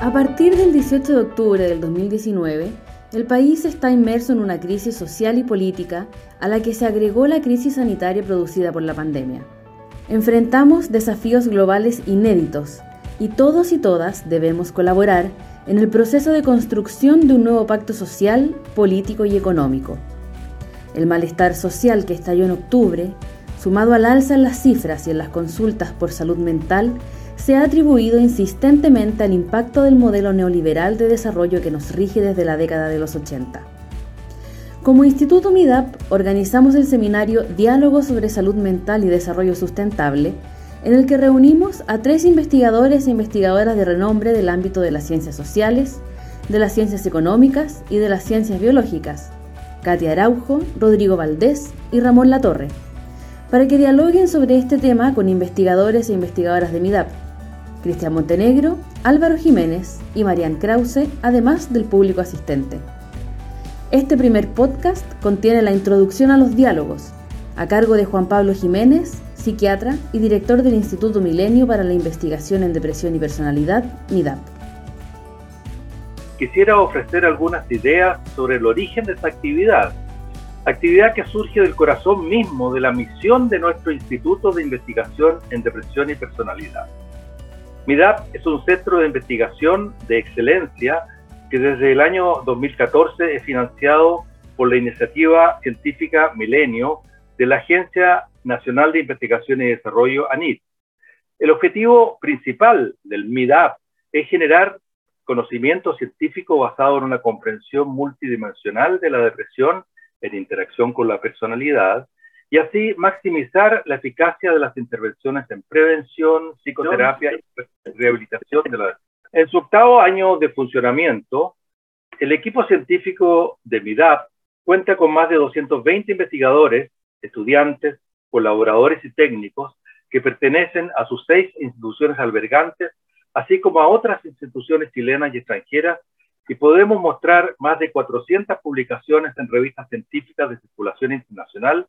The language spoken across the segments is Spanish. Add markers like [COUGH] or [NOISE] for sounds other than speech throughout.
A partir del 18 de octubre del 2019, el país está inmerso en una crisis social y política a la que se agregó la crisis sanitaria producida por la pandemia. Enfrentamos desafíos globales inéditos y todos y todas debemos colaborar en el proceso de construcción de un nuevo pacto social, político y económico. El malestar social que estalló en octubre, sumado al alza en las cifras y en las consultas por salud mental, se ha atribuido insistentemente al impacto del modelo neoliberal de desarrollo que nos rige desde la década de los 80. Como Instituto MIDAP organizamos el seminario Diálogo sobre Salud Mental y Desarrollo Sustentable, en el que reunimos a tres investigadores e investigadoras de renombre del ámbito de las ciencias sociales, de las ciencias económicas y de las ciencias biológicas, Katia Araujo, Rodrigo Valdés y Ramón Latorre, para que dialoguen sobre este tema con investigadores e investigadoras de MIDAP Cristian Montenegro, Álvaro Jiménez y Marian Krause, además del público asistente. Este primer podcast contiene la introducción a los diálogos, a cargo de Juan Pablo Jiménez, psiquiatra y director del Instituto Milenio para la Investigación en Depresión y Personalidad, MIDAP. Quisiera ofrecer algunas ideas sobre el origen de esta actividad, actividad que surge del corazón mismo de la misión de nuestro Instituto de Investigación en Depresión y Personalidad. MIDAP es un centro de investigación de excelencia que desde el año 2014 es financiado por la iniciativa científica Milenio de la Agencia Nacional de Investigación y Desarrollo, ANIT. El objetivo principal del MIDAP es generar conocimiento científico basado en una comprensión multidimensional de la depresión en interacción con la personalidad y así maximizar la eficacia de las intervenciones en prevención, psicoterapia y rehabilitación de la En su octavo año de funcionamiento, el equipo científico de MIDAP cuenta con más de 220 investigadores, estudiantes, colaboradores y técnicos que pertenecen a sus seis instituciones albergantes, así como a otras instituciones chilenas y extranjeras, y podemos mostrar más de 400 publicaciones en revistas científicas de circulación internacional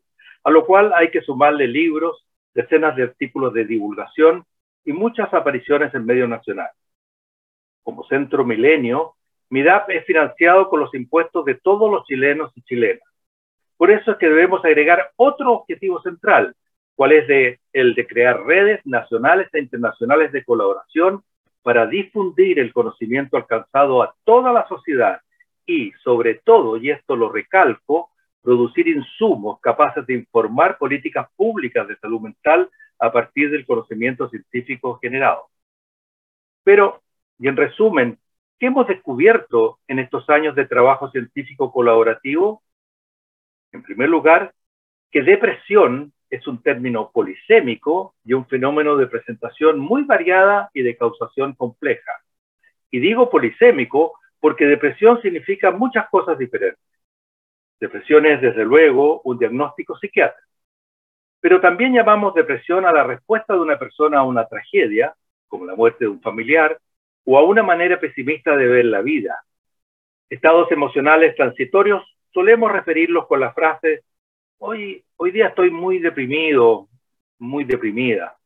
a lo cual hay que sumarle libros, decenas de artículos de divulgación y muchas apariciones en medios nacionales. Como Centro Milenio, MIDAP es financiado con los impuestos de todos los chilenos y chilenas. Por eso es que debemos agregar otro objetivo central, cuál es el de crear redes nacionales e internacionales de colaboración para difundir el conocimiento alcanzado a toda la sociedad y, sobre todo, y esto lo recalco, producir insumos capaces de informar políticas públicas de salud mental a partir del conocimiento científico generado. Pero, y en resumen, ¿qué hemos descubierto en estos años de trabajo científico colaborativo? En primer lugar, que depresión es un término polisémico y un fenómeno de presentación muy variada y de causación compleja. Y digo polisémico porque depresión significa muchas cosas diferentes. Depresión es, desde luego, un diagnóstico psiquiátrico. Pero también llamamos depresión a la respuesta de una persona a una tragedia, como la muerte de un familiar, o a una manera pesimista de ver la vida. Estados emocionales transitorios solemos referirlos con la frase, hoy, hoy día estoy muy deprimido, muy deprimida.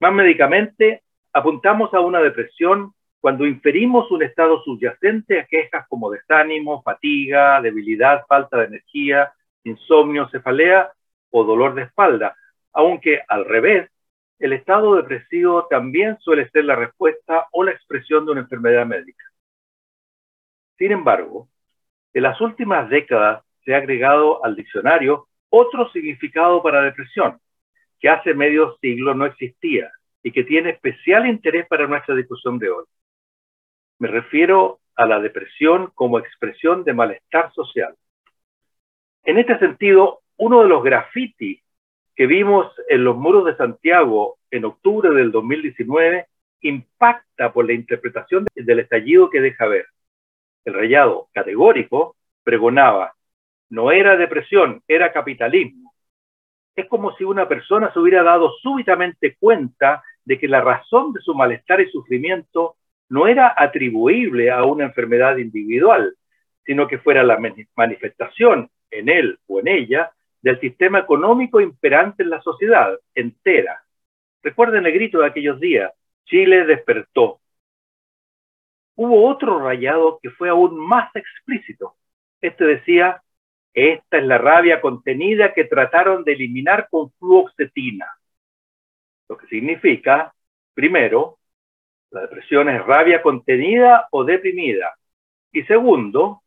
Más médicamente, apuntamos a una depresión cuando inferimos un estado subyacente a quejas como desánimo, fatiga, debilidad, falta de energía, insomnio, cefalea o dolor de espalda, aunque al revés, el estado depresivo también suele ser la respuesta o la expresión de una enfermedad médica. Sin embargo, en las últimas décadas se ha agregado al diccionario otro significado para depresión, que hace medio siglo no existía y que tiene especial interés para nuestra discusión de hoy. Me refiero a la depresión como expresión de malestar social. En este sentido, uno de los grafitis que vimos en los muros de Santiago en octubre del 2019 impacta por la interpretación del estallido que deja ver. El rayado categórico pregonaba, no era depresión, era capitalismo. Es como si una persona se hubiera dado súbitamente cuenta de que la razón de su malestar y sufrimiento no era atribuible a una enfermedad individual, sino que fuera la manifestación en él o en ella del sistema económico imperante en la sociedad entera. Recuerden el grito de aquellos días, Chile despertó. hubo otro rayado que fue aún más explícito. Este decía, esta es la rabia contenida que trataron de eliminar con fluoxetina. Lo que significa, primero, la depresión es rabia contenida o deprimida. Y segundo,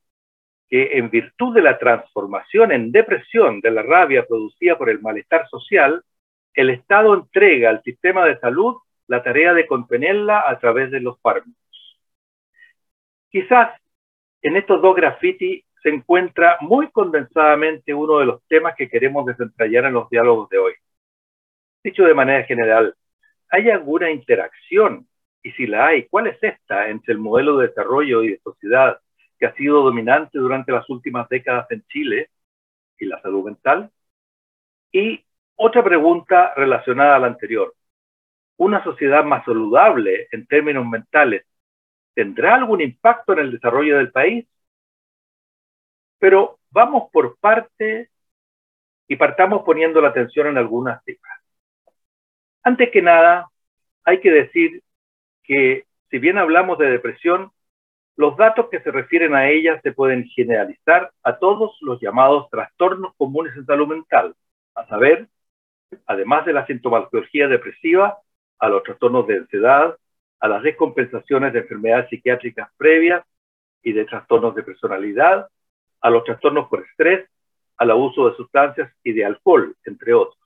que en virtud de la transformación en depresión de la rabia producida por el malestar social, el Estado entrega al sistema de salud la tarea de contenerla a través de los fármacos. Quizás en estos dos graffiti se encuentra muy condensadamente uno de los temas que queremos desentrañar en los diálogos de hoy. Dicho de manera general, ¿hay alguna interacción? Y si la hay, ¿cuál es esta entre el modelo de desarrollo y de sociedad que ha sido dominante durante las últimas décadas en Chile y la salud mental? Y otra pregunta relacionada a la anterior. ¿Una sociedad más saludable en términos mentales tendrá algún impacto en el desarrollo del país? Pero vamos por parte y partamos poniendo la atención en algunas cifras. Antes que nada, hay que decir que si bien hablamos de depresión, los datos que se refieren a ella se pueden generalizar a todos los llamados trastornos comunes en salud mental, a saber, además de la sintomatología depresiva, a los trastornos de ansiedad, a las descompensaciones de enfermedades psiquiátricas previas y de trastornos de personalidad, a los trastornos por estrés, al abuso de sustancias y de alcohol, entre otros.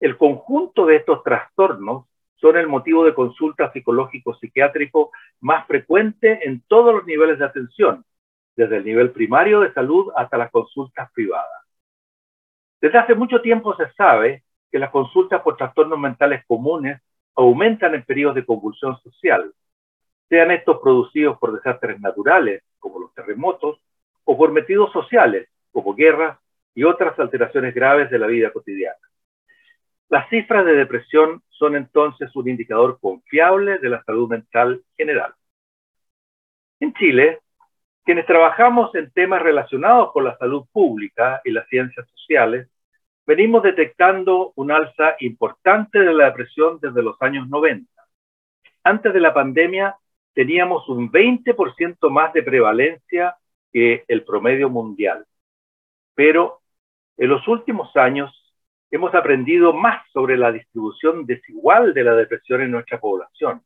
El conjunto de estos trastornos son el motivo de consulta psicológico-psiquiátrico más frecuente en todos los niveles de atención, desde el nivel primario de salud hasta las consultas privadas. Desde hace mucho tiempo se sabe que las consultas por trastornos mentales comunes aumentan en periodos de convulsión social, sean estos producidos por desastres naturales, como los terremotos, o por motivos sociales, como guerras y otras alteraciones graves de la vida cotidiana. Las cifras de depresión son entonces un indicador confiable de la salud mental general. En Chile, quienes trabajamos en temas relacionados con la salud pública y las ciencias sociales, venimos detectando un alza importante de la depresión desde los años 90. Antes de la pandemia teníamos un 20% más de prevalencia que el promedio mundial. Pero en los últimos años hemos aprendido más sobre la distribución desigual de la depresión en nuestra población.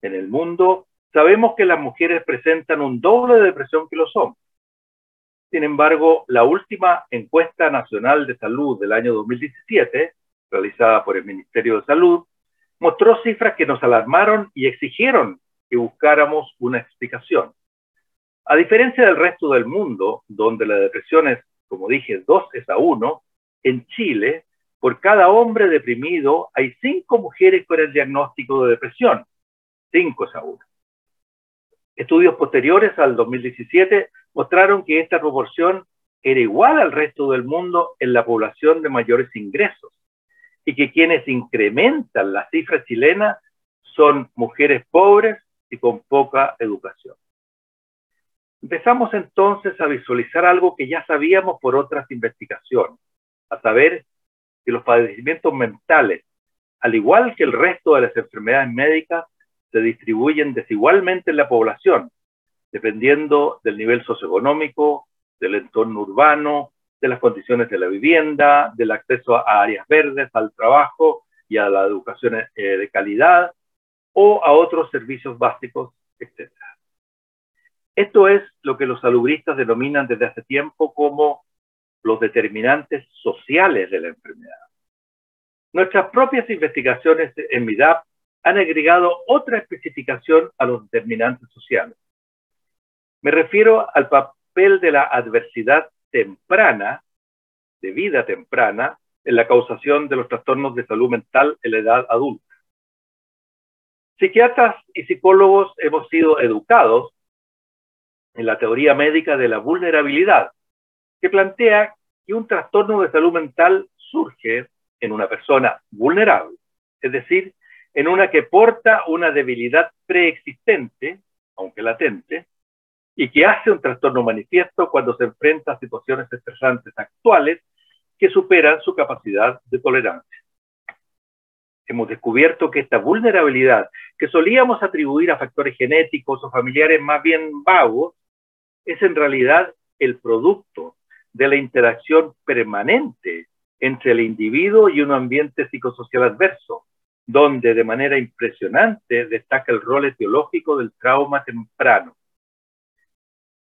En el mundo sabemos que las mujeres presentan un doble de depresión que los hombres. Sin embargo, la última encuesta nacional de salud del año 2017, realizada por el Ministerio de Salud, mostró cifras que nos alarmaron y exigieron que buscáramos una explicación. A diferencia del resto del mundo, donde la depresión es, como dije, 2 es a 1, en Chile, por cada hombre deprimido, hay cinco mujeres con el diagnóstico de depresión. Cinco es aún. Estudios posteriores al 2017 mostraron que esta proporción era igual al resto del mundo en la población de mayores ingresos y que quienes incrementan la cifra chilena son mujeres pobres y con poca educación. Empezamos entonces a visualizar algo que ya sabíamos por otras investigaciones a saber que los padecimientos mentales, al igual que el resto de las enfermedades médicas, se distribuyen desigualmente en la población, dependiendo del nivel socioeconómico, del entorno urbano, de las condiciones de la vivienda, del acceso a áreas verdes, al trabajo y a la educación eh, de calidad o a otros servicios básicos, etc. Esto es lo que los salubristas denominan desde hace tiempo como los determinantes sociales de la enfermedad. Nuestras propias investigaciones en MIDAP han agregado otra especificación a los determinantes sociales. Me refiero al papel de la adversidad temprana, de vida temprana, en la causación de los trastornos de salud mental en la edad adulta. Psiquiatras y psicólogos hemos sido educados en la teoría médica de la vulnerabilidad, que plantea que un trastorno de salud mental surge en una persona vulnerable, es decir, en una que porta una debilidad preexistente, aunque latente, y que hace un trastorno manifiesto cuando se enfrenta a situaciones estresantes actuales que superan su capacidad de tolerancia. hemos descubierto que esta vulnerabilidad, que solíamos atribuir a factores genéticos o familiares más bien vagos, es en realidad el producto de la interacción permanente entre el individuo y un ambiente psicosocial adverso, donde de manera impresionante destaca el rol etiológico del trauma temprano.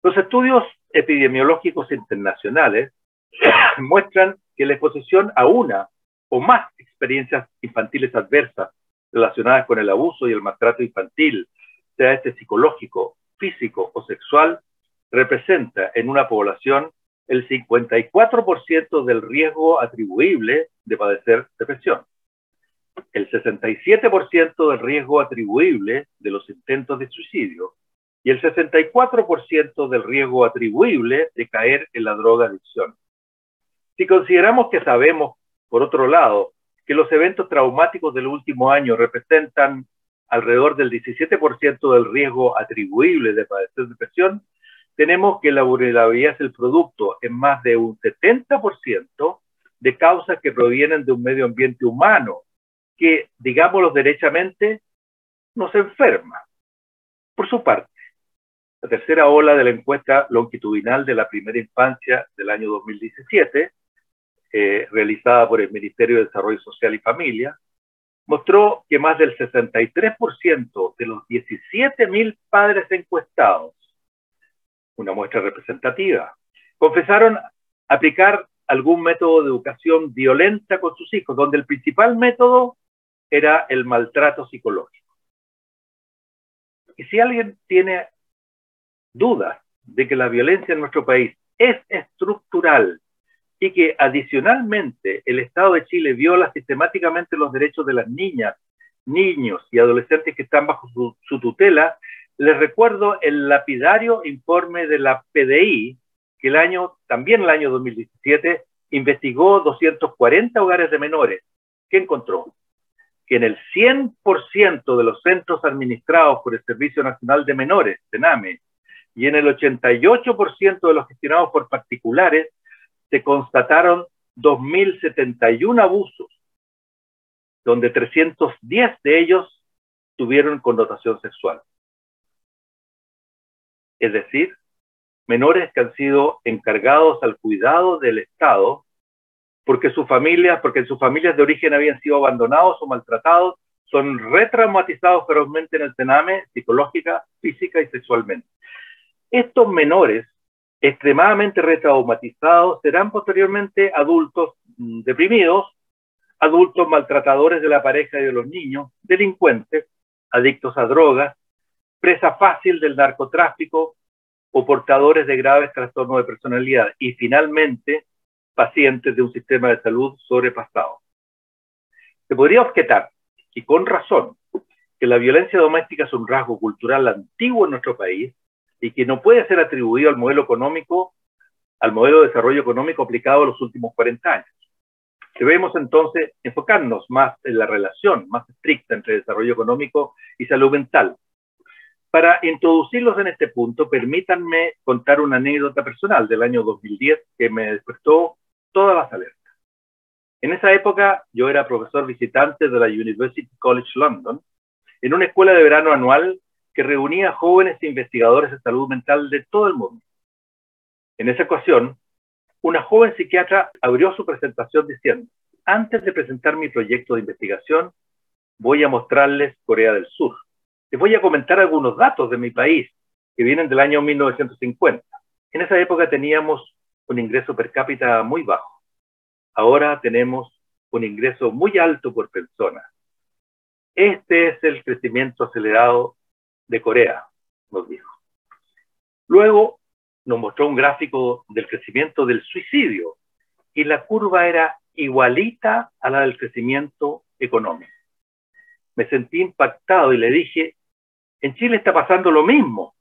Los estudios epidemiológicos internacionales [CLEARS THROAT] muestran que la exposición a una o más experiencias infantiles adversas relacionadas con el abuso y el maltrato infantil, sea este psicológico, físico o sexual, representa en una población el 54% del riesgo atribuible de padecer depresión, el 67% del riesgo atribuible de los intentos de suicidio y el 64% del riesgo atribuible de caer en la droga adicción. Si consideramos que sabemos, por otro lado, que los eventos traumáticos del último año representan alrededor del 17% del riesgo atribuible de padecer depresión, tenemos que la vulnerabilidad es el producto en más de un 70% de causas que provienen de un medio ambiente humano, que, digámoslo derechamente, nos enferma. Por su parte, la tercera ola de la encuesta longitudinal de la primera infancia del año 2017, eh, realizada por el Ministerio de Desarrollo Social y Familia, mostró que más del 63% de los 17.000 padres encuestados una muestra representativa. Confesaron aplicar algún método de educación violenta con sus hijos, donde el principal método era el maltrato psicológico. Y si alguien tiene dudas de que la violencia en nuestro país es estructural y que adicionalmente el Estado de Chile viola sistemáticamente los derechos de las niñas, niños y adolescentes que están bajo su, su tutela, les recuerdo el lapidario informe de la PDI, que el año, también el año 2017, investigó 240 hogares de menores. ¿Qué encontró? Que en el 100% de los centros administrados por el Servicio Nacional de Menores, CENAME, y en el 88% de los gestionados por particulares, se constataron 2.071 abusos, donde 310 de ellos tuvieron connotación sexual es decir, menores que han sido encargados al cuidado del Estado porque sus familias, porque sus familias de origen habían sido abandonados o maltratados, son retraumatizados ferozmente en el cename, psicológica, física y sexualmente. Estos menores extremadamente retraumatizados serán posteriormente adultos mm, deprimidos, adultos maltratadores de la pareja y de los niños, delincuentes, adictos a drogas, presa fácil del narcotráfico o portadores de graves trastornos de personalidad y finalmente pacientes de un sistema de salud sobrepasado. Se podría objetar, y con razón, que la violencia doméstica es un rasgo cultural antiguo en nuestro país y que no puede ser atribuido al modelo económico, al modelo de desarrollo económico aplicado en los últimos 40 años. Debemos entonces enfocarnos más en la relación más estricta entre desarrollo económico y salud mental, para introducirlos en este punto, permítanme contar una anécdota personal del año 2010 que me despertó todas las alertas. En esa época yo era profesor visitante de la University College London en una escuela de verano anual que reunía jóvenes investigadores de salud mental de todo el mundo. En esa ocasión, una joven psiquiatra abrió su presentación diciendo, antes de presentar mi proyecto de investigación, voy a mostrarles Corea del Sur voy a comentar algunos datos de mi país que vienen del año 1950. En esa época teníamos un ingreso per cápita muy bajo. Ahora tenemos un ingreso muy alto por persona. Este es el crecimiento acelerado de Corea, nos dijo. Luego nos mostró un gráfico del crecimiento del suicidio y la curva era igualita a la del crecimiento económico me sentí impactado y le dije, en Chile está pasando lo mismo.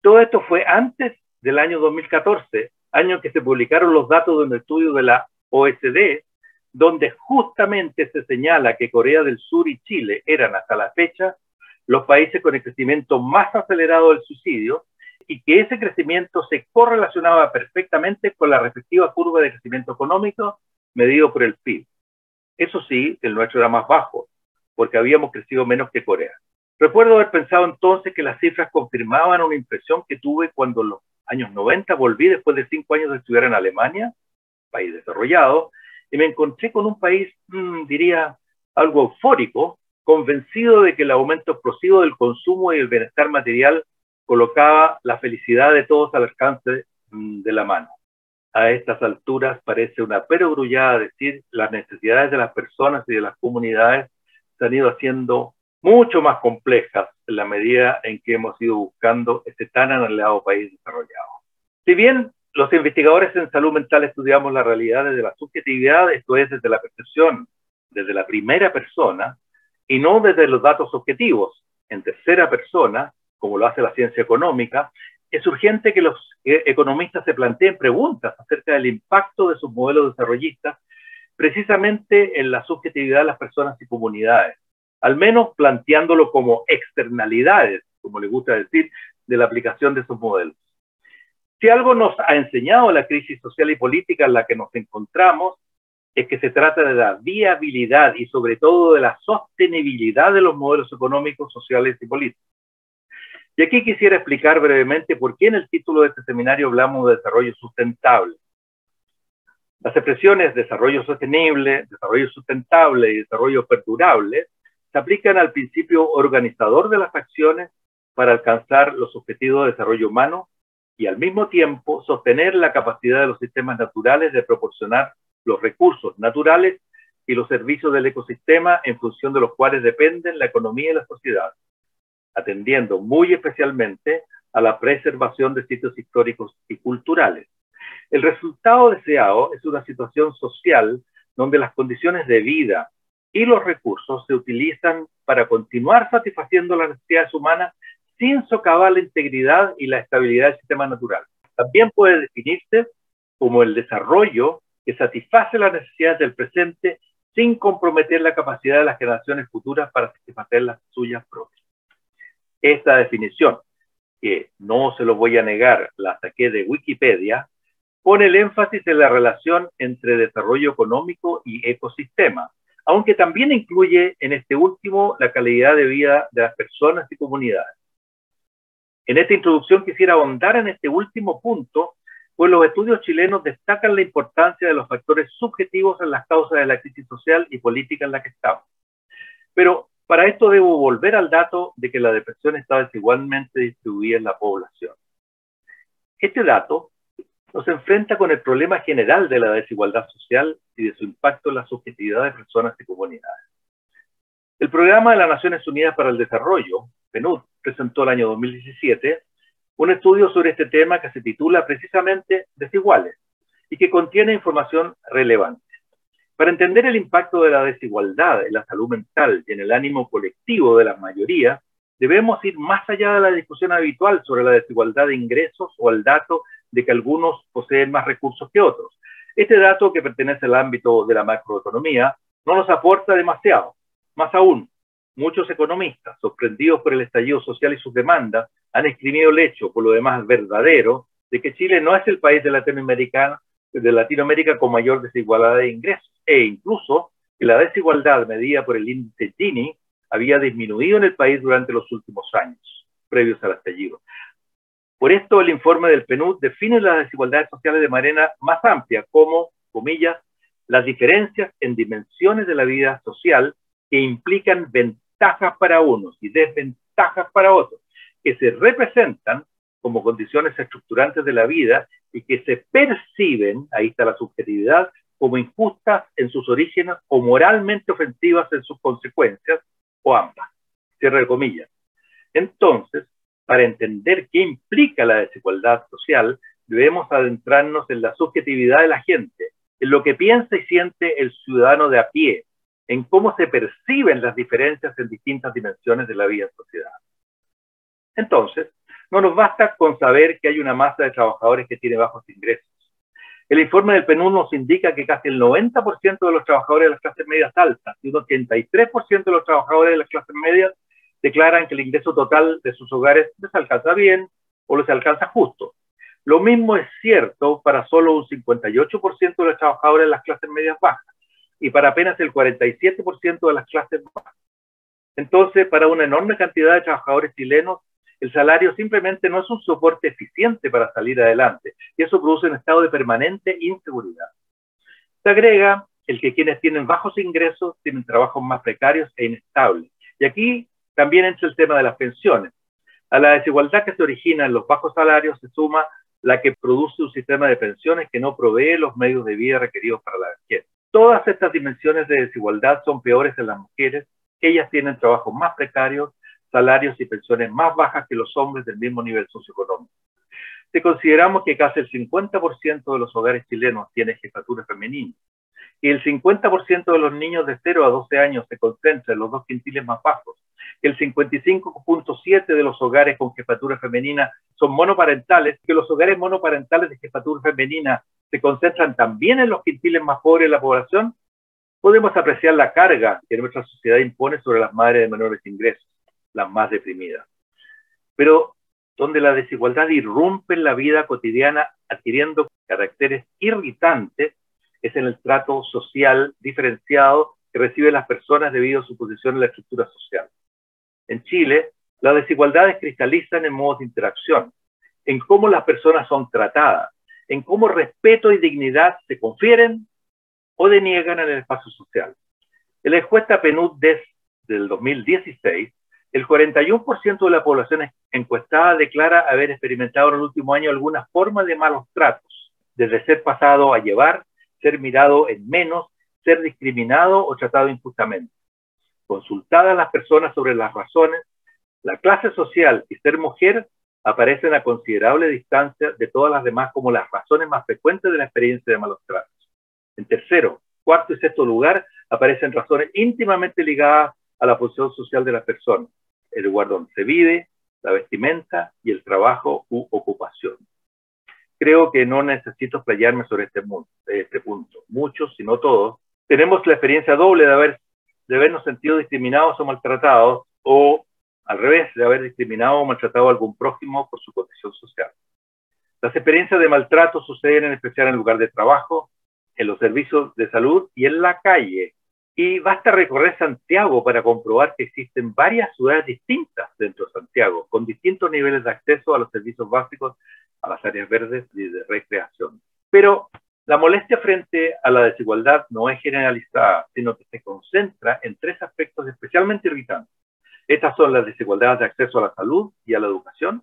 Todo esto fue antes del año 2014, año en que se publicaron los datos de un estudio de la OECD, donde justamente se señala que Corea del Sur y Chile eran hasta la fecha los países con el crecimiento más acelerado del suicidio y que ese crecimiento se correlacionaba perfectamente con la respectiva curva de crecimiento económico medido por el PIB. Eso sí, el nuestro era más bajo, porque habíamos crecido menos que Corea. Recuerdo haber pensado entonces que las cifras confirmaban una impresión que tuve cuando en los años 90 volví después de cinco años de estudiar en Alemania, país desarrollado, y me encontré con un país, mm, diría, algo eufórico, convencido de que el aumento explosivo del consumo y el bienestar material colocaba la felicidad de todos al alcance mm, de la mano. A estas alturas parece una perogrullada decir las necesidades de las personas y de las comunidades se han ido haciendo mucho más complejas en la medida en que hemos ido buscando este tan anhelado país desarrollado. Si bien los investigadores en salud mental estudiamos la realidad desde la subjetividad, esto es desde la percepción, desde la primera persona, y no desde los datos objetivos, en tercera persona, como lo hace la ciencia económica, es urgente que los eh, economistas se planteen preguntas acerca del impacto de sus modelos desarrollistas precisamente en la subjetividad de las personas y comunidades, al menos planteándolo como externalidades, como le gusta decir, de la aplicación de sus modelos. Si algo nos ha enseñado la crisis social y política en la que nos encontramos, es que se trata de la viabilidad y sobre todo de la sostenibilidad de los modelos económicos, sociales y políticos. Y aquí quisiera explicar brevemente por qué en el título de este seminario hablamos de desarrollo sustentable. Las expresiones desarrollo sostenible, desarrollo sustentable y desarrollo perdurable se aplican al principio organizador de las acciones para alcanzar los objetivos de desarrollo humano y al mismo tiempo sostener la capacidad de los sistemas naturales de proporcionar los recursos naturales y los servicios del ecosistema en función de los cuales dependen la economía y la sociedad, atendiendo muy especialmente a la preservación de sitios históricos y culturales. El resultado deseado es una situación social donde las condiciones de vida, y los recursos se utilizan para continuar satisfaciendo las necesidades humanas sin socavar la integridad y la estabilidad del sistema natural. También puede definirse como el desarrollo que satisface las necesidades del presente sin comprometer la capacidad de las generaciones futuras para satisfacer las suyas propias. Esta definición, que no se lo voy a negar, la saqué de Wikipedia, pone el énfasis en la relación entre desarrollo económico y ecosistema, aunque también incluye en este último la calidad de vida de las personas y comunidades. En esta introducción quisiera ahondar en este último punto, pues los estudios chilenos destacan la importancia de los factores subjetivos en las causas de la crisis social y política en la que estamos. Pero para esto debo volver al dato de que la depresión está desigualmente distribuida en la población. Este dato nos enfrenta con el problema general de la desigualdad social y de su impacto en la subjetividad de personas y comunidades. El Programa de las Naciones Unidas para el Desarrollo, PNUD, presentó el año 2017 un estudio sobre este tema que se titula precisamente Desiguales y que contiene información relevante. Para entender el impacto de la desigualdad en la salud mental y en el ánimo colectivo de la mayoría, debemos ir más allá de la discusión habitual sobre la desigualdad de ingresos o el dato de que algunos poseen más recursos que otros. Este dato, que pertenece al ámbito de la macroeconomía, no nos aporta demasiado. Más aún, muchos economistas, sorprendidos por el estallido social y sus demandas, han escribido el hecho, por lo demás verdadero, de que Chile no es el país de Latinoamérica, de Latinoamérica con mayor desigualdad de ingresos, e incluso que la desigualdad medida por el índice Gini había disminuido en el país durante los últimos años, previos al estallido. Por esto, el informe del PNUD define las desigualdades sociales de manera más amplia, como, comillas, las diferencias en dimensiones de la vida social que implican ventajas para unos y desventajas para otros, que se representan como condiciones estructurantes de la vida y que se perciben, ahí está la subjetividad, como injustas en sus orígenes o moralmente ofensivas en sus consecuencias, o ambas. Cierre comillas. Entonces, para entender qué implica la desigualdad social, debemos adentrarnos en la subjetividad de la gente, en lo que piensa y siente el ciudadano de a pie, en cómo se perciben las diferencias en distintas dimensiones de la vida en sociedad. Entonces, no nos basta con saber que hay una masa de trabajadores que tiene bajos ingresos. El informe del PNUD nos indica que casi el 90% de los trabajadores de las clases medias altas y un 83% de los trabajadores de las clases medias declaran que el ingreso total de sus hogares les alcanza bien o les alcanza justo. Lo mismo es cierto para solo un 58% de los trabajadores de las clases medias bajas. y para apenas el 47% de las clases bajas. Entonces, para una enorme cantidad de trabajadores chilenos, el salario simplemente no es un soporte eficiente para salir adelante y eso produce un estado de permanente inseguridad. Se agrega el que quienes tienen bajos ingresos tienen trabajos más precarios e inestables. Y aquí también entra el tema de las pensiones. A la desigualdad que se origina en los bajos salarios se suma la que produce un sistema de pensiones que no provee los medios de vida requeridos para la vejez. Todas estas dimensiones de desigualdad son peores en las mujeres. Ellas tienen trabajos más precarios, salarios y pensiones más bajas que los hombres del mismo nivel socioeconómico. Si consideramos que casi el 50% de los hogares chilenos tiene jefatura femenina el 50% de los niños de 0 a 12 años se concentra en los dos quintiles más bajos, el 55.7% de los hogares con jefatura femenina son monoparentales, que los hogares monoparentales de jefatura femenina se concentran también en los quintiles más pobres de la población, podemos apreciar la carga que nuestra sociedad impone sobre las madres de menores ingresos, las más deprimidas. Pero donde la desigualdad irrumpe en la vida cotidiana adquiriendo caracteres irritantes, es en el trato social diferenciado que reciben las personas debido a su posición en la estructura social. En Chile, las desigualdades cristalizan en modos de interacción, en cómo las personas son tratadas, en cómo respeto y dignidad se confieren o deniegan en el espacio social. En la encuesta PNUD-DES del 2016, el 41% de la población encuestada declara haber experimentado en el último año alguna forma de malos tratos, desde ser pasado a llevar ser mirado en menos, ser discriminado o tratado injustamente. Consultadas las personas sobre las razones, la clase social y ser mujer aparecen a considerable distancia de todas las demás como las razones más frecuentes de la experiencia de malos tratos. En tercero, cuarto y sexto lugar aparecen razones íntimamente ligadas a la posición social de la persona, el lugar donde se vive, la vestimenta y el trabajo u ocupación creo que no necesito explayarme sobre este, este punto. Muchos, si no todos, tenemos la experiencia doble de, haber, de habernos sentido discriminados o maltratados, o al revés, de haber discriminado o maltratado a algún prójimo por su condición social. Las experiencias de maltrato suceden en especial en el lugar de trabajo, en los servicios de salud y en la calle. Y basta recorrer Santiago para comprobar que existen varias ciudades distintas dentro de Santiago, con distintos niveles de acceso a los servicios básicos a las áreas verdes y de recreación. Pero la molestia frente a la desigualdad no es generalizada, sino que se concentra en tres aspectos especialmente irritantes. Estas son las desigualdades de acceso a la salud y a la educación,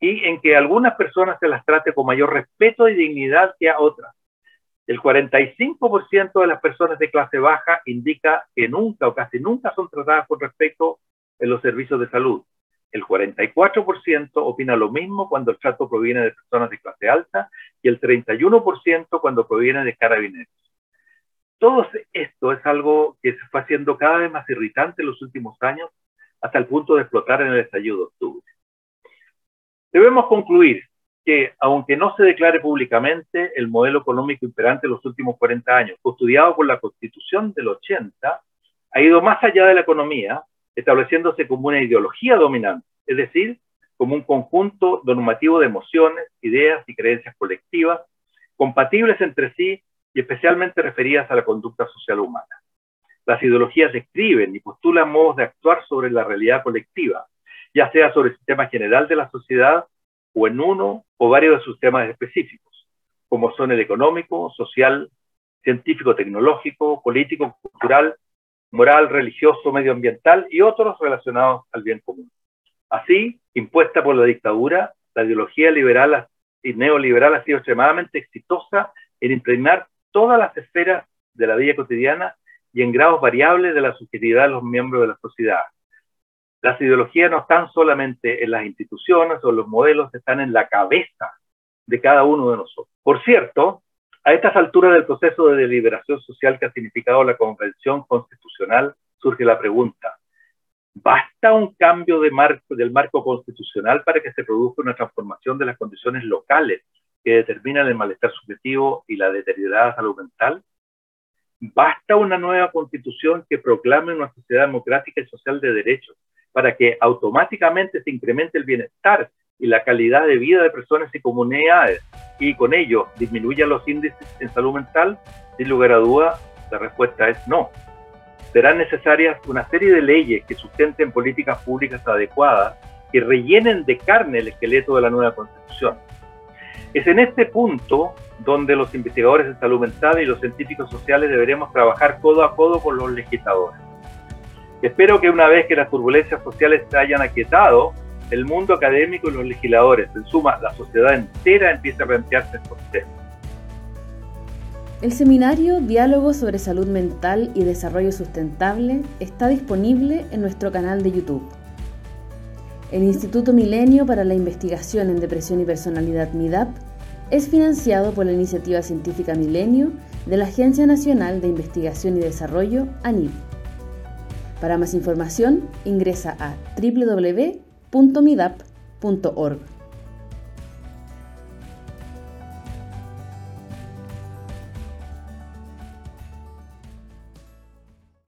y en que algunas personas se las trate con mayor respeto y dignidad que a otras. El 45% de las personas de clase baja indica que nunca o casi nunca son tratadas con respeto en los servicios de salud, el 44% opina lo mismo cuando el trato proviene de personas de clase alta y el 31% cuando proviene de carabineros. Todo esto es algo que se fue haciendo cada vez más irritante en los últimos años hasta el punto de explotar en el estallido de octubre. Debemos concluir que, aunque no se declare públicamente, el modelo económico imperante en los últimos 40 años, custodiado por la Constitución del 80, ha ido más allá de la economía estableciéndose como una ideología dominante, es decir, como un conjunto normativo de emociones, ideas y creencias colectivas, compatibles entre sí y especialmente referidas a la conducta social humana. Las ideologías describen y postulan modos de actuar sobre la realidad colectiva, ya sea sobre el sistema general de la sociedad o en uno o varios de sus temas específicos, como son el económico, social, científico, tecnológico, político, cultural moral, religioso, medioambiental y otros relacionados al bien común. Así, impuesta por la dictadura, la ideología liberal y neoliberal ha sido extremadamente exitosa en impregnar todas las esferas de la vida cotidiana y en grados variables de la subjetividad de los miembros de la sociedad. Las ideologías no están solamente en las instituciones o los modelos, están en la cabeza de cada uno de nosotros. Por cierto, a estas alturas del proceso de deliberación social que ha significado la Convención Constitucional, surge la pregunta, ¿basta un cambio del marco constitucional para que se produzca una transformación de las condiciones locales que determinan el malestar subjetivo y la deteriorada salud mental? ¿Basta una nueva constitución que proclame una sociedad democrática y social de derechos para que automáticamente se incremente el bienestar y la calidad de vida de personas y comunidades y con ello disminuyan los índices en salud mental, sin lugar a duda, La respuesta es no. Serán necesarias una serie de leyes que sustenten políticas públicas adecuadas que rellenen de carne el esqueleto de la nueva constitución. Es en este punto donde los investigadores de salud mental y los científicos sociales deberemos trabajar codo a codo con los legisladores. Espero que una vez que las turbulencias sociales se hayan aquietado, el mundo académico y los legisladores, en suma, la sociedad entera empiece a plantearse estos temas. El seminario Diálogo sobre Salud Mental y Desarrollo Sustentable está disponible en nuestro canal de YouTube. El Instituto Milenio para la Investigación en Depresión y Personalidad MIDAP es financiado por la Iniciativa Científica Milenio de la Agencia Nacional de Investigación y Desarrollo, ANID. Para más información, ingresa a www.midap.org.